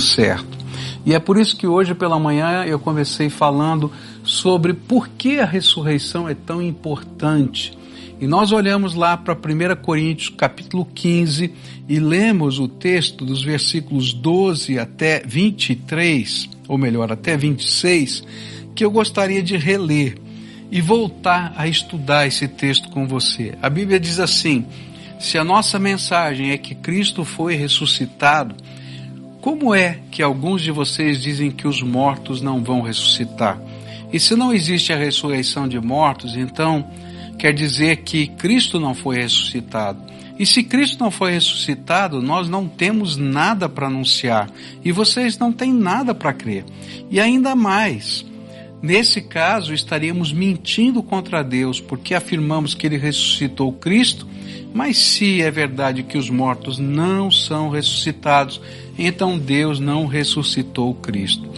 certo. E é por isso que hoje pela manhã eu comecei falando sobre por que a ressurreição é tão importante. E nós olhamos lá para 1 Coríntios capítulo 15 e lemos o texto dos versículos 12 até 23, ou melhor, até 26, que eu gostaria de reler e voltar a estudar esse texto com você. A Bíblia diz assim: se a nossa mensagem é que Cristo foi ressuscitado, como é que alguns de vocês dizem que os mortos não vão ressuscitar? E se não existe a ressurreição de mortos, então quer dizer que Cristo não foi ressuscitado. E se Cristo não foi ressuscitado, nós não temos nada para anunciar e vocês não têm nada para crer. E ainda mais, nesse caso estaríamos mentindo contra Deus porque afirmamos que ele ressuscitou Cristo mas se é verdade que os mortos não são ressuscitados, então Deus não ressuscitou Cristo.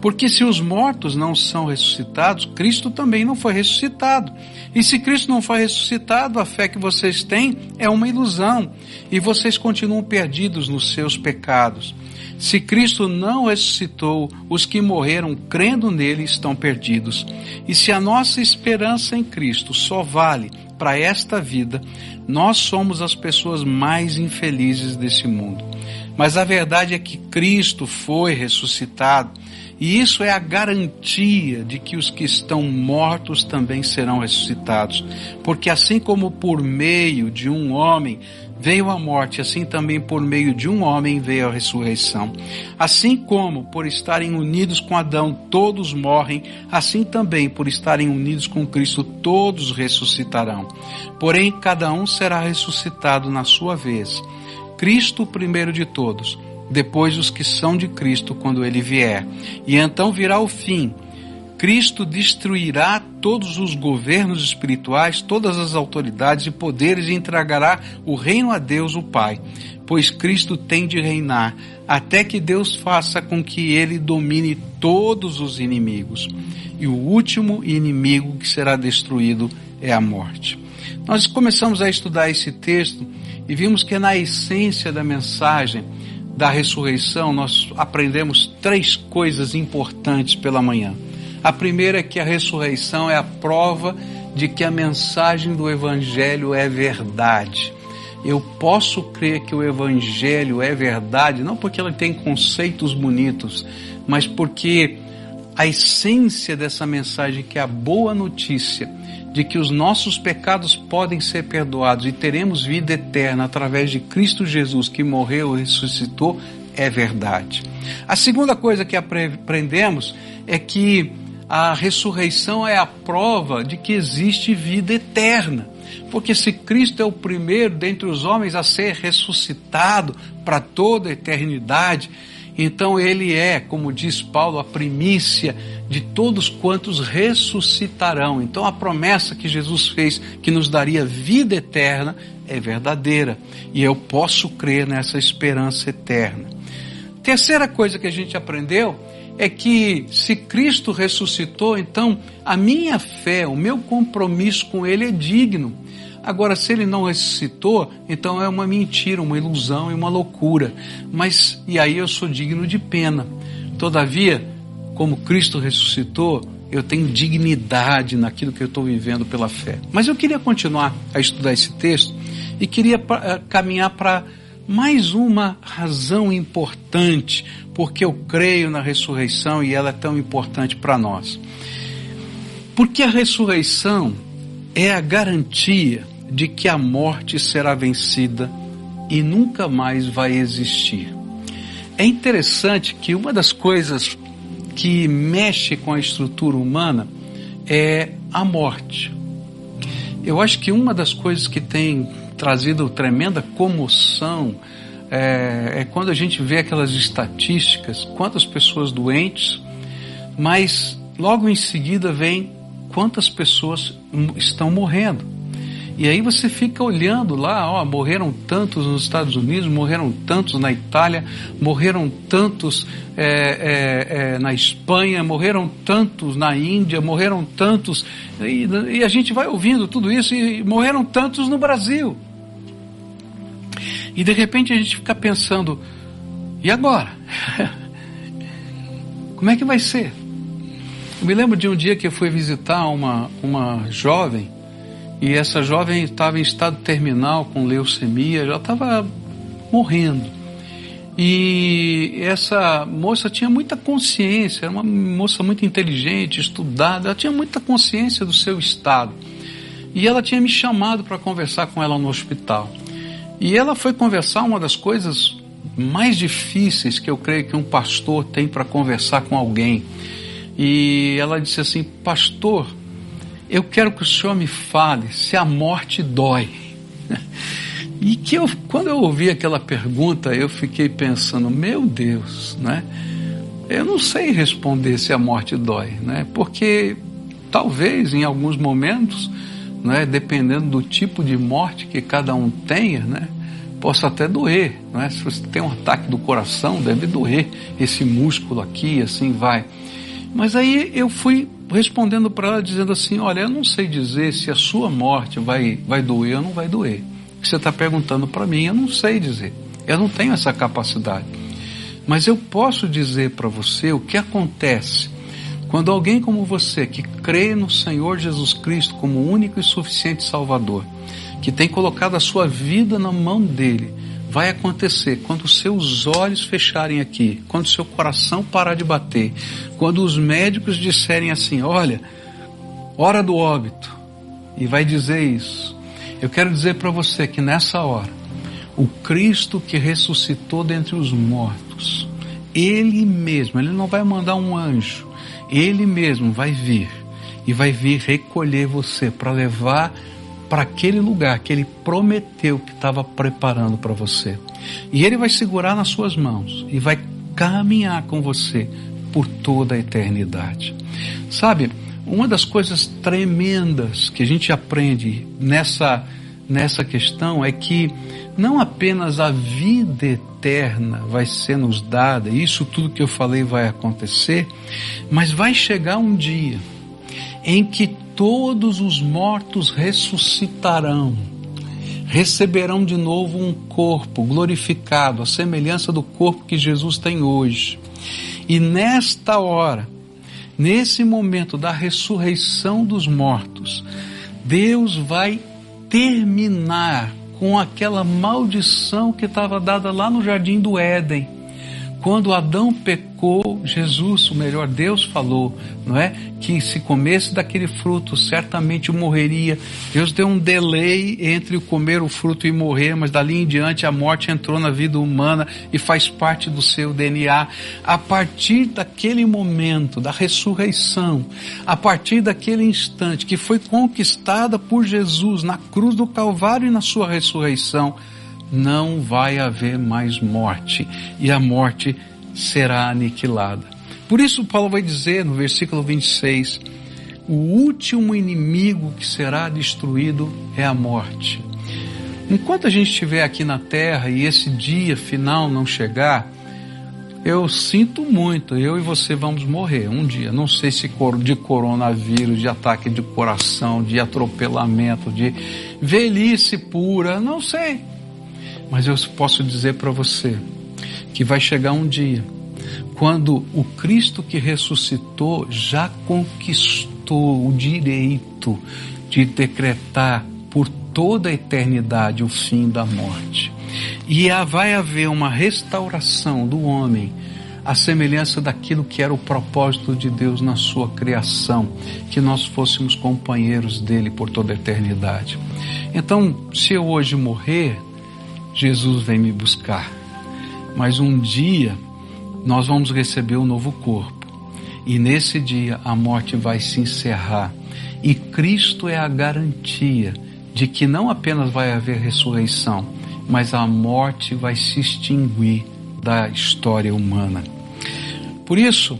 Porque se os mortos não são ressuscitados, Cristo também não foi ressuscitado. E se Cristo não foi ressuscitado, a fé que vocês têm é uma ilusão e vocês continuam perdidos nos seus pecados. Se Cristo não ressuscitou, os que morreram crendo nele estão perdidos. E se a nossa esperança em Cristo só vale para esta vida, nós somos as pessoas mais infelizes desse mundo. Mas a verdade é que Cristo foi ressuscitado, e isso é a garantia de que os que estão mortos também serão ressuscitados. Porque assim como por meio de um homem veio a morte, assim também por meio de um homem veio a ressurreição. Assim como por estarem unidos com Adão todos morrem, assim também por estarem unidos com Cristo todos ressuscitarão. Porém, cada um será ressuscitado na sua vez. Cristo primeiro de todos, depois os que são de Cristo quando ele vier. E então virá o fim Cristo destruirá todos os governos espirituais, todas as autoridades e poderes e entregará o reino a Deus, o Pai, pois Cristo tem de reinar até que Deus faça com que ele domine todos os inimigos. E o último inimigo que será destruído é a morte. Nós começamos a estudar esse texto e vimos que na essência da mensagem da ressurreição nós aprendemos três coisas importantes pela manhã. A primeira é que a ressurreição é a prova de que a mensagem do Evangelho é verdade. Eu posso crer que o Evangelho é verdade, não porque ela tem conceitos bonitos, mas porque a essência dessa mensagem, que é a boa notícia de que os nossos pecados podem ser perdoados e teremos vida eterna através de Cristo Jesus que morreu e ressuscitou, é verdade. A segunda coisa que aprendemos é que a ressurreição é a prova de que existe vida eterna. Porque se Cristo é o primeiro dentre os homens a ser ressuscitado para toda a eternidade, então ele é, como diz Paulo, a primícia de todos quantos ressuscitarão. Então a promessa que Jesus fez que nos daria vida eterna é verdadeira, e eu posso crer nessa esperança eterna. Terceira coisa que a gente aprendeu é que se Cristo ressuscitou, então a minha fé, o meu compromisso com Ele é digno. Agora, se Ele não ressuscitou, então é uma mentira, uma ilusão e uma loucura. Mas, e aí eu sou digno de pena. Todavia, como Cristo ressuscitou, eu tenho dignidade naquilo que eu estou vivendo pela fé. Mas eu queria continuar a estudar esse texto e queria eh, caminhar para mais uma razão importante porque eu creio na ressurreição e ela é tão importante para nós. Porque a ressurreição é a garantia de que a morte será vencida e nunca mais vai existir. É interessante que uma das coisas que mexe com a estrutura humana é a morte. Eu acho que uma das coisas que tem trazido tremenda comoção é, é quando a gente vê aquelas estatísticas, quantas pessoas doentes, mas logo em seguida vem quantas pessoas estão morrendo. E aí você fica olhando lá, ó, morreram tantos nos Estados Unidos, morreram tantos na Itália, morreram tantos é, é, é, na Espanha, morreram tantos na Índia, morreram tantos. E, e a gente vai ouvindo tudo isso e morreram tantos no Brasil. E de repente a gente fica pensando, e agora? Como é que vai ser? Eu me lembro de um dia que eu fui visitar uma, uma jovem e essa jovem estava em estado terminal com leucemia, já estava morrendo. E essa moça tinha muita consciência, era uma moça muito inteligente, estudada, ela tinha muita consciência do seu estado. E ela tinha me chamado para conversar com ela no hospital. E ela foi conversar uma das coisas mais difíceis que eu creio que um pastor tem para conversar com alguém. E ela disse assim: Pastor, eu quero que o senhor me fale se a morte dói. E que eu, quando eu ouvi aquela pergunta, eu fiquei pensando, meu Deus, né? Eu não sei responder se a morte dói, né? Porque talvez em alguns momentos, né, dependendo do tipo de morte que cada um tenha, né, possa até doer, né? Se você tem um ataque do coração, deve doer esse músculo aqui, assim vai. Mas aí eu fui respondendo para ela dizendo assim, olha, eu não sei dizer se a sua morte vai vai doer ou não vai doer que você está perguntando para mim, eu não sei dizer. Eu não tenho essa capacidade. Mas eu posso dizer para você o que acontece quando alguém como você, que crê no Senhor Jesus Cristo como único e suficiente Salvador, que tem colocado a sua vida na mão dele, vai acontecer quando seus olhos fecharem aqui, quando seu coração parar de bater, quando os médicos disserem assim: olha, hora do óbito, e vai dizer isso. Eu quero dizer para você que nessa hora, o Cristo que ressuscitou dentre os mortos, Ele mesmo, Ele não vai mandar um anjo, Ele mesmo vai vir e vai vir recolher você para levar para aquele lugar que Ele prometeu que estava preparando para você. E Ele vai segurar nas suas mãos e vai caminhar com você por toda a eternidade. Sabe, uma das coisas tremendas que a gente aprende nessa, nessa questão é que não apenas a vida eterna vai ser nos dada, isso tudo que eu falei vai acontecer, mas vai chegar um dia em que todos os mortos ressuscitarão, receberão de novo um corpo glorificado, a semelhança do corpo que Jesus tem hoje. E nesta hora, nesse momento da ressurreição dos mortos, Deus vai terminar com aquela maldição que estava dada lá no jardim do Éden quando Adão pecou, Jesus, o melhor Deus falou, não é? Que se comesse daquele fruto, certamente morreria. Deus deu um delay entre comer o fruto e morrer, mas dali em diante a morte entrou na vida humana e faz parte do seu DNA. A partir daquele momento da ressurreição, a partir daquele instante que foi conquistada por Jesus na cruz do Calvário e na sua ressurreição, não vai haver mais morte e a morte será aniquilada. Por isso, Paulo vai dizer no versículo 26: o último inimigo que será destruído é a morte. Enquanto a gente estiver aqui na terra e esse dia final não chegar, eu sinto muito, eu e você vamos morrer um dia. Não sei se de coronavírus, de ataque de coração, de atropelamento, de velhice pura, não sei. Mas eu posso dizer para você que vai chegar um dia quando o Cristo que ressuscitou já conquistou o direito de decretar por toda a eternidade o fim da morte. E vai haver uma restauração do homem à semelhança daquilo que era o propósito de Deus na sua criação, que nós fôssemos companheiros dele por toda a eternidade. Então, se eu hoje morrer, Jesus vem me buscar. Mas um dia nós vamos receber um novo corpo. E nesse dia a morte vai se encerrar. E Cristo é a garantia de que não apenas vai haver ressurreição, mas a morte vai se extinguir da história humana. Por isso,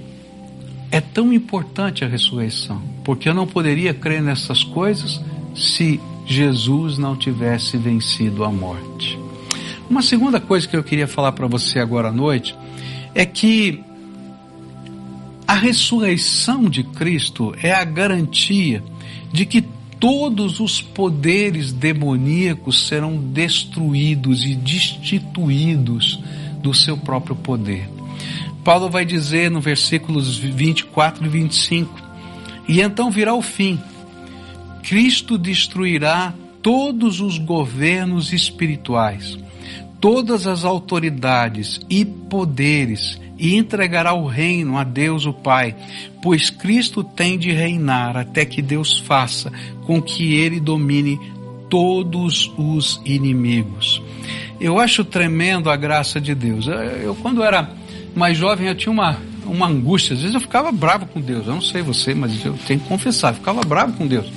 é tão importante a ressurreição, porque eu não poderia crer nessas coisas se Jesus não tivesse vencido a morte. Uma segunda coisa que eu queria falar para você agora à noite é que a ressurreição de Cristo é a garantia de que todos os poderes demoníacos serão destruídos e destituídos do seu próprio poder. Paulo vai dizer no versículos 24 e 25: E então virá o fim. Cristo destruirá todos os governos espirituais, todas as autoridades e poderes e entregará o reino a Deus o Pai, pois Cristo tem de reinar até que Deus faça com que ele domine todos os inimigos. Eu acho tremendo a graça de Deus. Eu, quando era mais jovem, eu tinha uma, uma angústia. Às vezes eu ficava bravo com Deus. Eu não sei você, mas eu tenho que confessar, eu ficava bravo com Deus.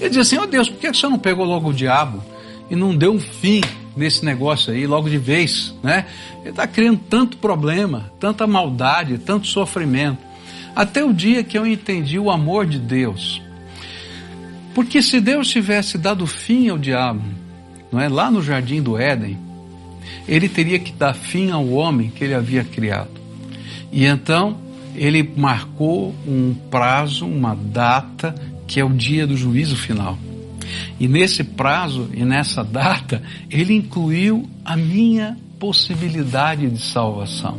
Eu dizia assim: Ó oh Deus, por que você não pegou logo o diabo e não deu um fim nesse negócio aí logo de vez, né? Ele está criando tanto problema, tanta maldade, tanto sofrimento. Até o dia que eu entendi o amor de Deus. Porque se Deus tivesse dado fim ao diabo, não é lá no jardim do Éden, ele teria que dar fim ao homem que ele havia criado. E então ele marcou um prazo, uma data, que é o dia do juízo final. E nesse prazo e nessa data, ele incluiu a minha possibilidade de salvação.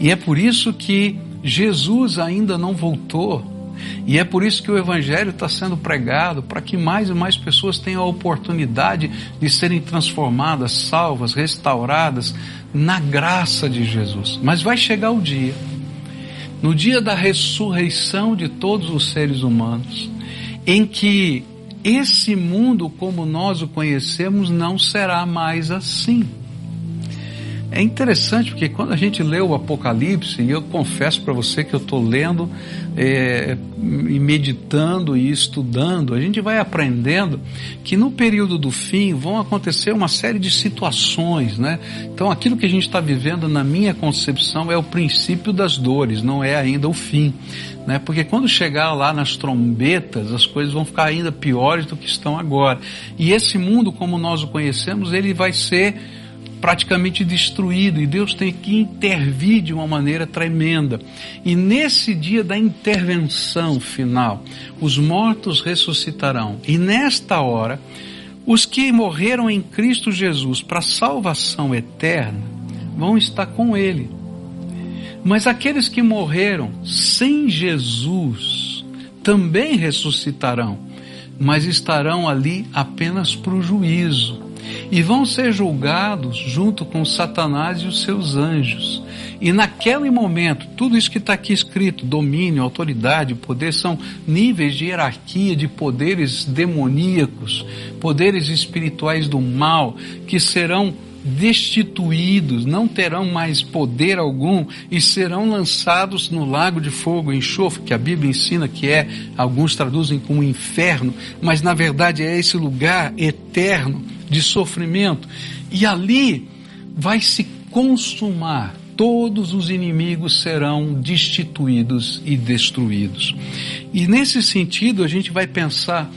E é por isso que Jesus ainda não voltou. E é por isso que o Evangelho está sendo pregado, para que mais e mais pessoas tenham a oportunidade de serem transformadas, salvas, restauradas na graça de Jesus. Mas vai chegar o dia, no dia da ressurreição de todos os seres humanos, em que esse mundo como nós o conhecemos não será mais assim. É interessante porque quando a gente lê o Apocalipse, e eu confesso para você que eu estou lendo é, e meditando e estudando, a gente vai aprendendo que no período do fim vão acontecer uma série de situações, né? Então aquilo que a gente está vivendo, na minha concepção, é o princípio das dores, não é ainda o fim. Né? Porque quando chegar lá nas trombetas, as coisas vão ficar ainda piores do que estão agora. E esse mundo, como nós o conhecemos, ele vai ser praticamente destruído e Deus tem que intervir de uma maneira tremenda. E nesse dia da intervenção final, os mortos ressuscitarão. E nesta hora, os que morreram em Cristo Jesus para salvação eterna vão estar com Ele. Mas aqueles que morreram sem Jesus também ressuscitarão, mas estarão ali apenas para o juízo e vão ser julgados junto com Satanás e os seus anjos. E naquele momento, tudo isso que está aqui escrito, domínio, autoridade, poder, são níveis de hierarquia de poderes demoníacos, poderes espirituais do mal, que serão destituídos, não terão mais poder algum e serão lançados no lago de fogo enxofre, que a Bíblia ensina que é, alguns traduzem como inferno, mas na verdade é esse lugar eterno de sofrimento. E ali vai se consumar, todos os inimigos serão destituídos e destruídos. E nesse sentido a gente vai pensar: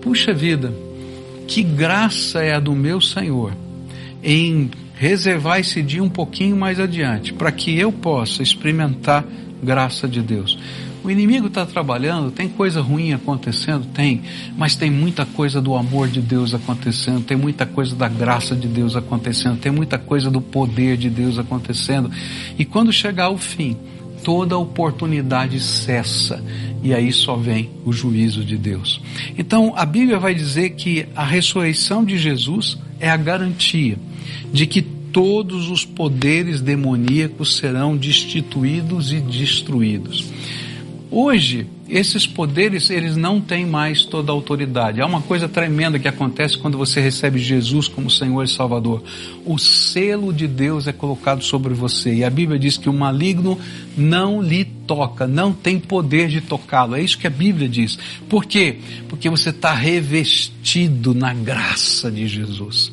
puxa vida, que graça é a do meu Senhor em reservar esse dia um pouquinho mais adiante, para que eu possa experimentar graça de Deus. O inimigo está trabalhando, tem coisa ruim acontecendo? Tem, mas tem muita coisa do amor de Deus acontecendo, tem muita coisa da graça de Deus acontecendo, tem muita coisa do poder de Deus acontecendo. E quando chegar o fim, toda oportunidade cessa e aí só vem o juízo de Deus. Então a Bíblia vai dizer que a ressurreição de Jesus é a garantia de que todos os poderes demoníacos serão destituídos e destruídos. Hoje, esses poderes, eles não têm mais toda a autoridade. Há uma coisa tremenda que acontece quando você recebe Jesus como Senhor e Salvador. O selo de Deus é colocado sobre você. E a Bíblia diz que o maligno não lhe toca, não tem poder de tocá-lo. É isso que a Bíblia diz. Por quê? Porque você está revestido na graça de Jesus.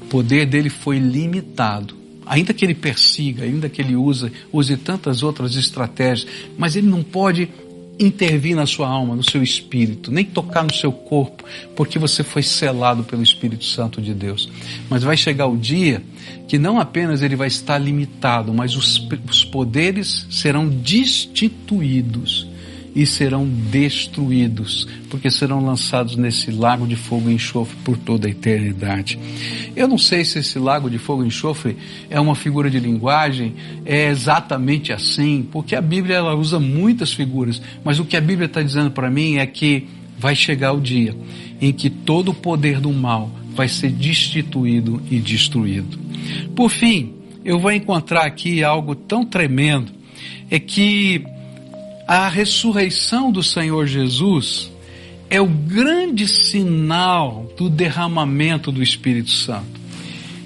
O poder dele foi limitado ainda que ele persiga, ainda que ele use, use tantas outras estratégias, mas ele não pode intervir na sua alma, no seu espírito, nem tocar no seu corpo, porque você foi selado pelo Espírito Santo de Deus. Mas vai chegar o dia que não apenas ele vai estar limitado, mas os, os poderes serão destituídos e serão destruídos, porque serão lançados nesse lago de fogo e enxofre por toda a eternidade. Eu não sei se esse lago de fogo e enxofre é uma figura de linguagem, é exatamente assim, porque a Bíblia ela usa muitas figuras, mas o que a Bíblia está dizendo para mim é que vai chegar o dia em que todo o poder do mal vai ser destituído e destruído. Por fim, eu vou encontrar aqui algo tão tremendo, é que a ressurreição do Senhor Jesus é o grande sinal do derramamento do Espírito Santo.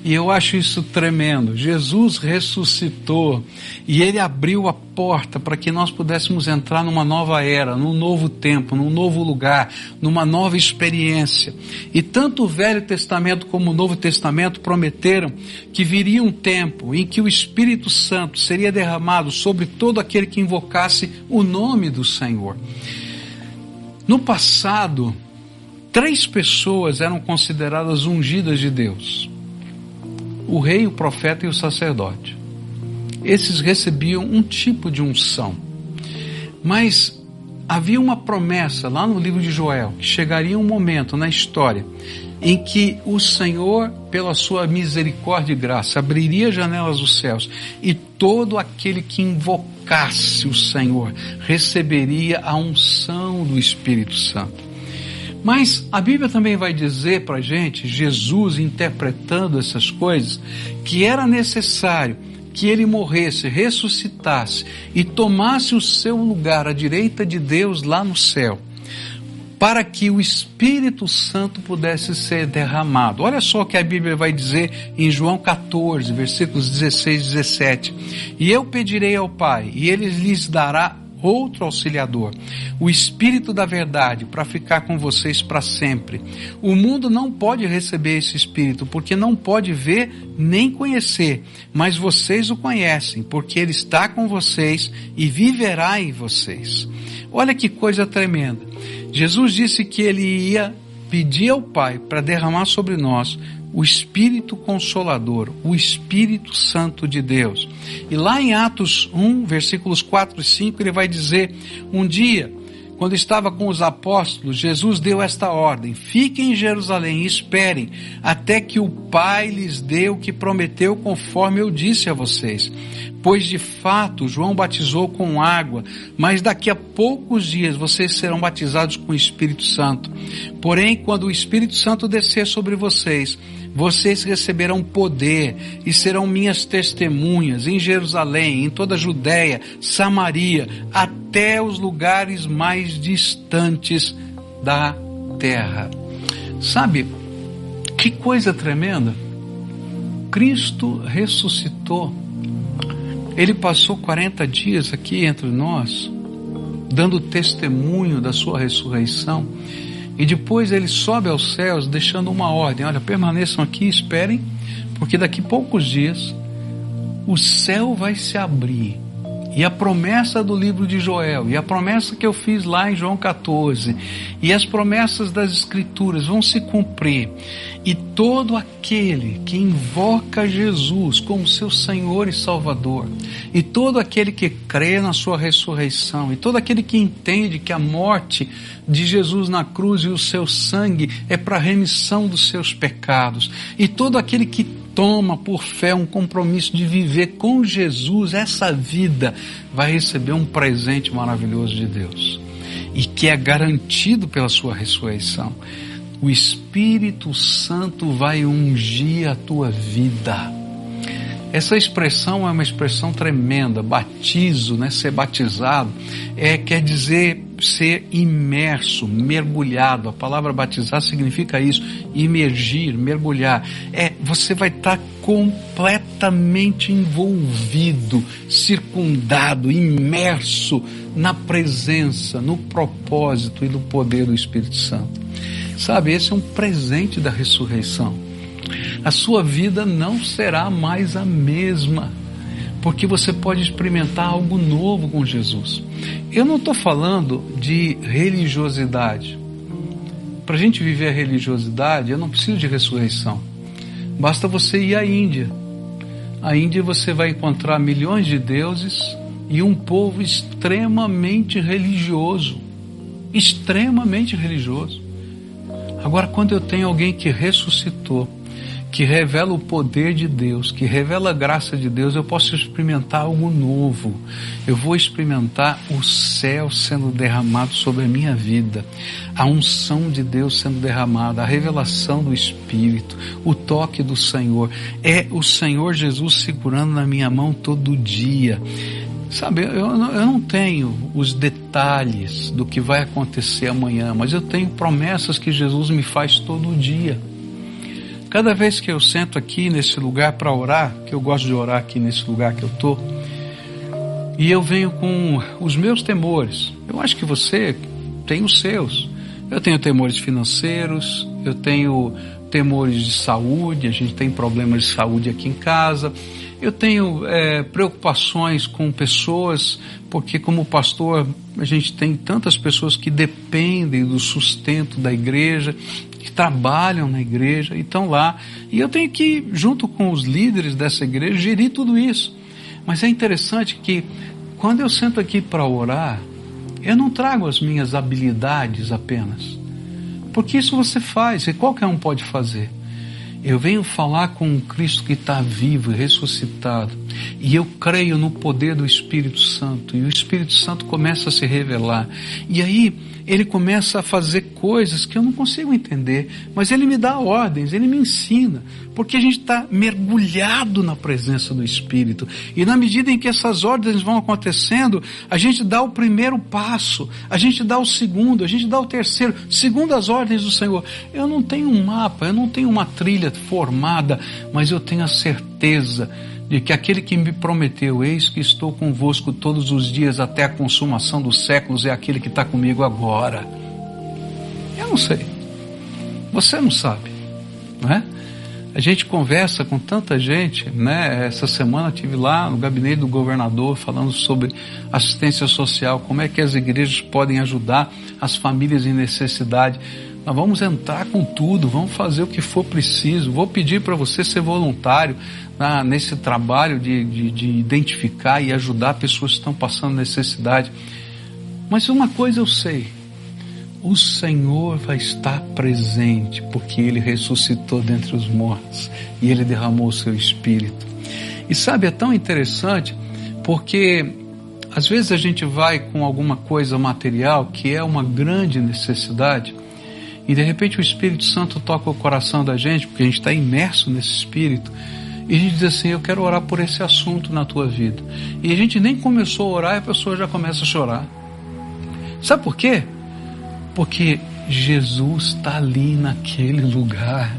E eu acho isso tremendo. Jesus ressuscitou e ele abriu a porta para que nós pudéssemos entrar numa nova era, num novo tempo, num novo lugar, numa nova experiência. E tanto o Velho Testamento como o Novo Testamento prometeram que viria um tempo em que o Espírito Santo seria derramado sobre todo aquele que invocasse o nome do Senhor. No passado, três pessoas eram consideradas ungidas de Deus o rei, o profeta e o sacerdote. Esses recebiam um tipo de unção. Mas havia uma promessa lá no livro de Joel que chegaria um momento na história em que o Senhor, pela sua misericórdia e graça, abriria janelas dos céus e todo aquele que invocasse o Senhor receberia a unção do Espírito Santo. Mas a Bíblia também vai dizer para a gente, Jesus interpretando essas coisas, que era necessário que ele morresse, ressuscitasse e tomasse o seu lugar à direita de Deus lá no céu, para que o Espírito Santo pudesse ser derramado. Olha só o que a Bíblia vai dizer em João 14, versículos 16 e 17. E eu pedirei ao Pai, e ele lhes dará outro auxiliador, o Espírito da Verdade, para ficar com vocês para sempre. O mundo não pode receber esse Espírito, porque não pode ver nem conhecer, mas vocês o conhecem, porque ele está com vocês e viverá em vocês. Olha que coisa tremenda. Jesus disse que ele ia pedir ao Pai para derramar sobre nós o Espírito Consolador, o Espírito Santo de Deus. E lá em Atos 1, versículos 4 e 5, ele vai dizer: Um dia, quando estava com os apóstolos, Jesus deu esta ordem: Fiquem em Jerusalém e esperem até que o Pai lhes dê o que prometeu, conforme eu disse a vocês. Pois de fato João batizou com água, mas daqui a poucos dias vocês serão batizados com o Espírito Santo. Porém, quando o Espírito Santo descer sobre vocês, vocês receberão poder e serão minhas testemunhas em Jerusalém, em toda a Judéia, Samaria, até os lugares mais distantes da terra. Sabe, que coisa tremenda! Cristo ressuscitou. Ele passou 40 dias aqui entre nós, dando testemunho da sua ressurreição. E depois ele sobe aos céus, deixando uma ordem: olha, permaneçam aqui, esperem, porque daqui poucos dias o céu vai se abrir. E a promessa do livro de Joel, e a promessa que eu fiz lá em João 14, e as promessas das Escrituras vão se cumprir. E todo aquele que invoca Jesus como seu Senhor e Salvador, e todo aquele que crê na sua ressurreição, e todo aquele que entende que a morte de Jesus na cruz e o seu sangue é para remissão dos seus pecados, e todo aquele que toma por fé um compromisso de viver com Jesus essa vida, vai receber um presente maravilhoso de Deus e que é garantido pela sua ressurreição o Espírito Santo vai ungir a tua vida. Essa expressão é uma expressão tremenda, batizo, né? ser batizado, é, quer dizer ser imerso, mergulhado. A palavra batizar significa isso, imergir, mergulhar. É, você vai estar completamente envolvido, circundado, imerso na presença, no propósito e no poder do Espírito Santo. Sabe, esse é um presente da ressurreição. A sua vida não será mais a mesma, porque você pode experimentar algo novo com Jesus. Eu não estou falando de religiosidade. Para a gente viver a religiosidade, eu não preciso de ressurreição. Basta você ir à Índia. A Índia você vai encontrar milhões de deuses, e um povo extremamente religioso. Extremamente religioso. Agora, quando eu tenho alguém que ressuscitou, que revela o poder de Deus, que revela a graça de Deus, eu posso experimentar algo novo. Eu vou experimentar o céu sendo derramado sobre a minha vida, a unção de Deus sendo derramada, a revelação do Espírito, o toque do Senhor. É o Senhor Jesus segurando na minha mão todo dia. Sabe, eu, eu não tenho os detalhes do que vai acontecer amanhã, mas eu tenho promessas que Jesus me faz todo dia. Cada vez que eu sento aqui nesse lugar para orar, que eu gosto de orar aqui nesse lugar que eu estou, e eu venho com os meus temores. Eu acho que você tem os seus. Eu tenho temores financeiros, eu tenho temores de saúde, a gente tem problemas de saúde aqui em casa. Eu tenho é, preocupações com pessoas, porque como pastor a gente tem tantas pessoas que dependem do sustento da igreja que trabalham na igreja e estão lá. E eu tenho que, junto com os líderes dessa igreja, gerir tudo isso. Mas é interessante que quando eu sento aqui para orar, eu não trago as minhas habilidades apenas. Porque isso você faz e qualquer um pode fazer. Eu venho falar com um Cristo que está vivo e ressuscitado. E eu creio no poder do Espírito Santo. E o Espírito Santo começa a se revelar. E aí ele começa a fazer coisas que eu não consigo entender, mas ele me dá ordens, ele me ensina, porque a gente está mergulhado na presença do Espírito. E na medida em que essas ordens vão acontecendo, a gente dá o primeiro passo, a gente dá o segundo, a gente dá o terceiro, segundo as ordens do Senhor. Eu não tenho um mapa, eu não tenho uma trilha formada, mas eu tenho a certeza de que aquele que me prometeu, eis que estou convosco todos os dias até a consumação dos séculos, é aquele que está comigo agora. Eu não sei. Você não sabe, não é? A gente conversa com tanta gente, né? Essa semana tive lá no gabinete do governador falando sobre assistência social, como é que as igrejas podem ajudar as famílias em necessidade. Nós vamos entrar com tudo, vamos fazer o que for preciso. Vou pedir para você ser voluntário na, nesse trabalho de, de, de identificar e ajudar pessoas que estão passando necessidade. Mas uma coisa eu sei: o Senhor vai estar presente, porque Ele ressuscitou dentre os mortos e Ele derramou o seu Espírito. E sabe, é tão interessante, porque às vezes a gente vai com alguma coisa material que é uma grande necessidade e de repente o Espírito Santo toca o coração da gente, porque a gente está imerso nesse Espírito, e a gente diz assim: Eu quero orar por esse assunto na tua vida. E a gente nem começou a orar e a pessoa já começa a chorar. Sabe por quê? Porque Jesus está ali naquele lugar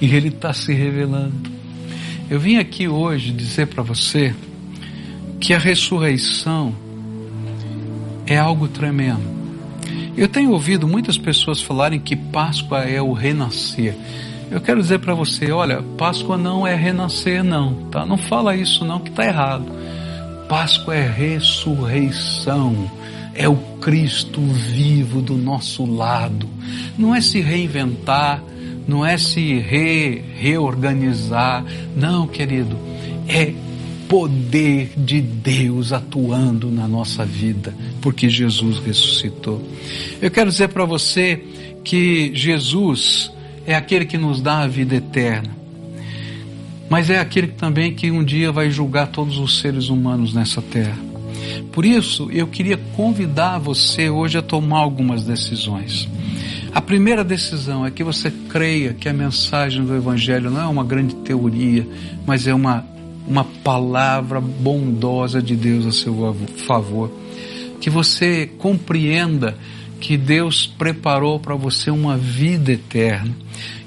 e Ele está se revelando. Eu vim aqui hoje dizer para você que a ressurreição é algo tremendo. Eu tenho ouvido muitas pessoas falarem que Páscoa é o renascer. Eu quero dizer para você, olha, Páscoa não é renascer não, tá? Não fala isso não que está errado. Páscoa é ressurreição. É o Cristo vivo do nosso lado. Não é se reinventar, não é se re, reorganizar. Não, querido. É poder de Deus atuando na nossa vida, porque Jesus ressuscitou. Eu quero dizer para você que Jesus é aquele que nos dá a vida eterna, mas é aquele também que um dia vai julgar todos os seres humanos nessa terra. Por isso, eu queria convidar você hoje a tomar algumas decisões. A primeira decisão é que você creia que a mensagem do Evangelho não é uma grande teoria, mas é uma uma palavra bondosa de Deus a seu favor. Que você compreenda que Deus preparou para você uma vida eterna.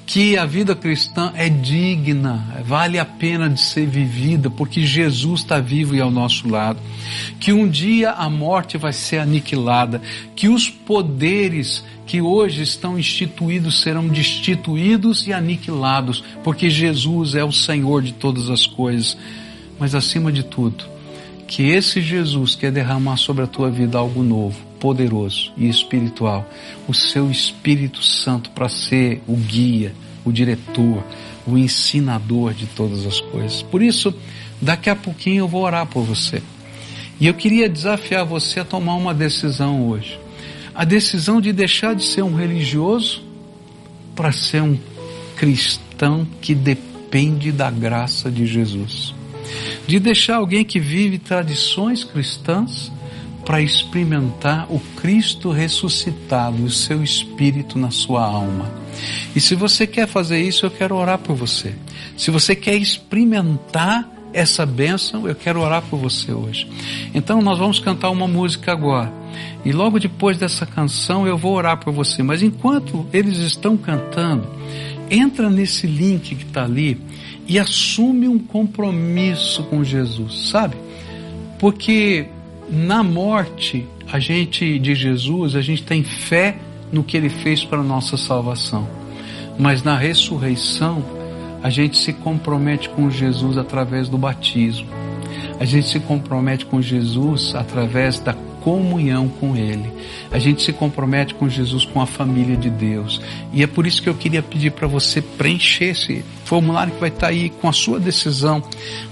Que a vida cristã é digna, vale a pena de ser vivida, porque Jesus está vivo e ao nosso lado. Que um dia a morte vai ser aniquilada, que os poderes que hoje estão instituídos serão destituídos e aniquilados, porque Jesus é o Senhor de todas as coisas. Mas acima de tudo, que esse Jesus quer derramar sobre a tua vida algo novo, poderoso e espiritual, o seu Espírito Santo para ser o guia, o diretor, o ensinador de todas as coisas. Por isso, daqui a pouquinho eu vou orar por você. E eu queria desafiar você a tomar uma decisão hoje. A decisão de deixar de ser um religioso para ser um cristão que depende da graça de Jesus. De deixar alguém que vive tradições cristãs para experimentar o Cristo ressuscitado, o seu espírito na sua alma. E se você quer fazer isso, eu quero orar por você. Se você quer experimentar essa bênção, eu quero orar por você hoje. Então nós vamos cantar uma música agora. E logo depois dessa canção eu vou orar por você. Mas enquanto eles estão cantando, entra nesse link que está ali e assume um compromisso com Jesus, sabe? Porque na morte a gente de Jesus, a gente tem fé no que ele fez para a nossa salvação. Mas na ressurreição, a gente se compromete com Jesus através do batismo. A gente se compromete com Jesus através da comunhão com Ele. A gente se compromete com Jesus, com a família de Deus. E é por isso que eu queria pedir para você preencher esse formulário que vai estar tá aí com a sua decisão,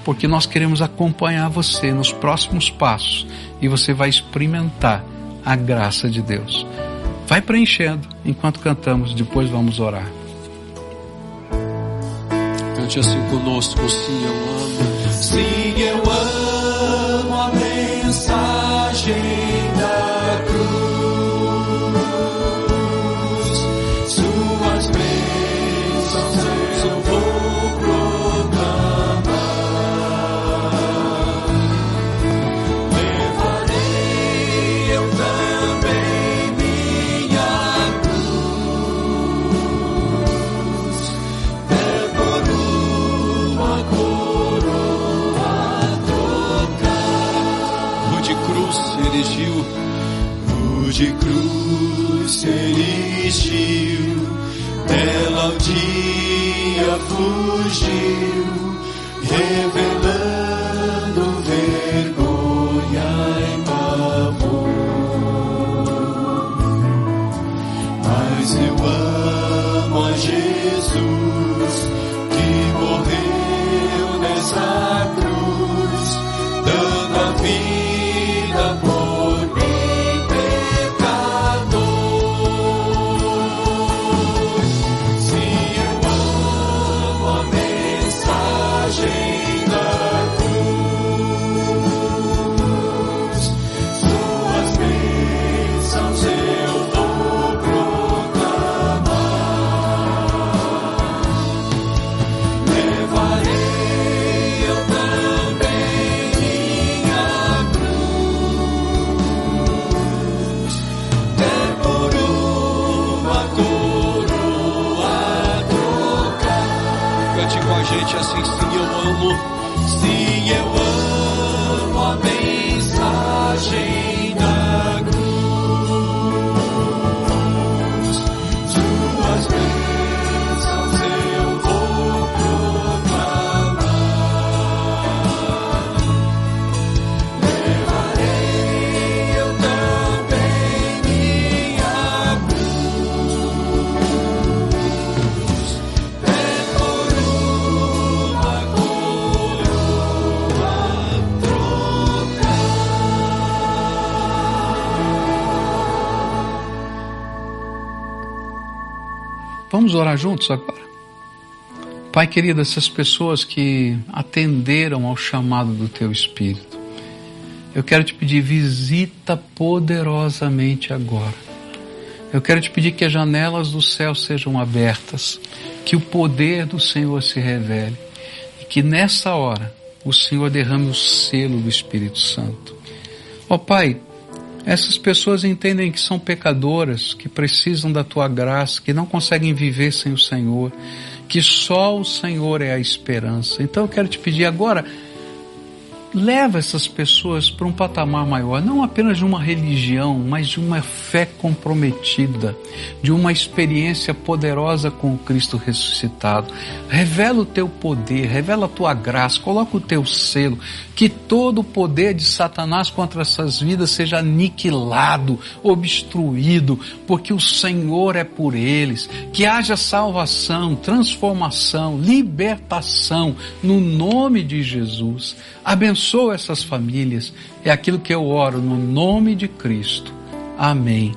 porque nós queremos acompanhar você nos próximos passos e você vai experimentar a graça de Deus. Vai preenchendo enquanto cantamos, depois vamos orar. Cante assim conosco, sim, eu amo. Sim, eu fugiu, revelando Vamos orar juntos agora? Pai querido, essas pessoas que atenderam ao chamado do Teu Espírito, eu quero te pedir, visita poderosamente agora. Eu quero te pedir que as janelas do céu sejam abertas, que o poder do Senhor se revele e que nessa hora o Senhor derrame o selo do Espírito Santo. Ó Pai, essas pessoas entendem que são pecadoras, que precisam da tua graça, que não conseguem viver sem o Senhor, que só o Senhor é a esperança. Então eu quero te pedir agora, leva essas pessoas para um patamar maior, não apenas de uma religião, mas de uma fé comprometida, de uma experiência poderosa com o Cristo ressuscitado. Revela o teu poder, revela a tua graça, coloca o teu selo, que todo o poder de Satanás contra essas vidas seja aniquilado, obstruído, porque o Senhor é por eles. Que haja salvação, transformação, libertação no nome de Jesus. Abençoa abençoa essas famílias. É aquilo que eu oro no nome de Cristo. Amém.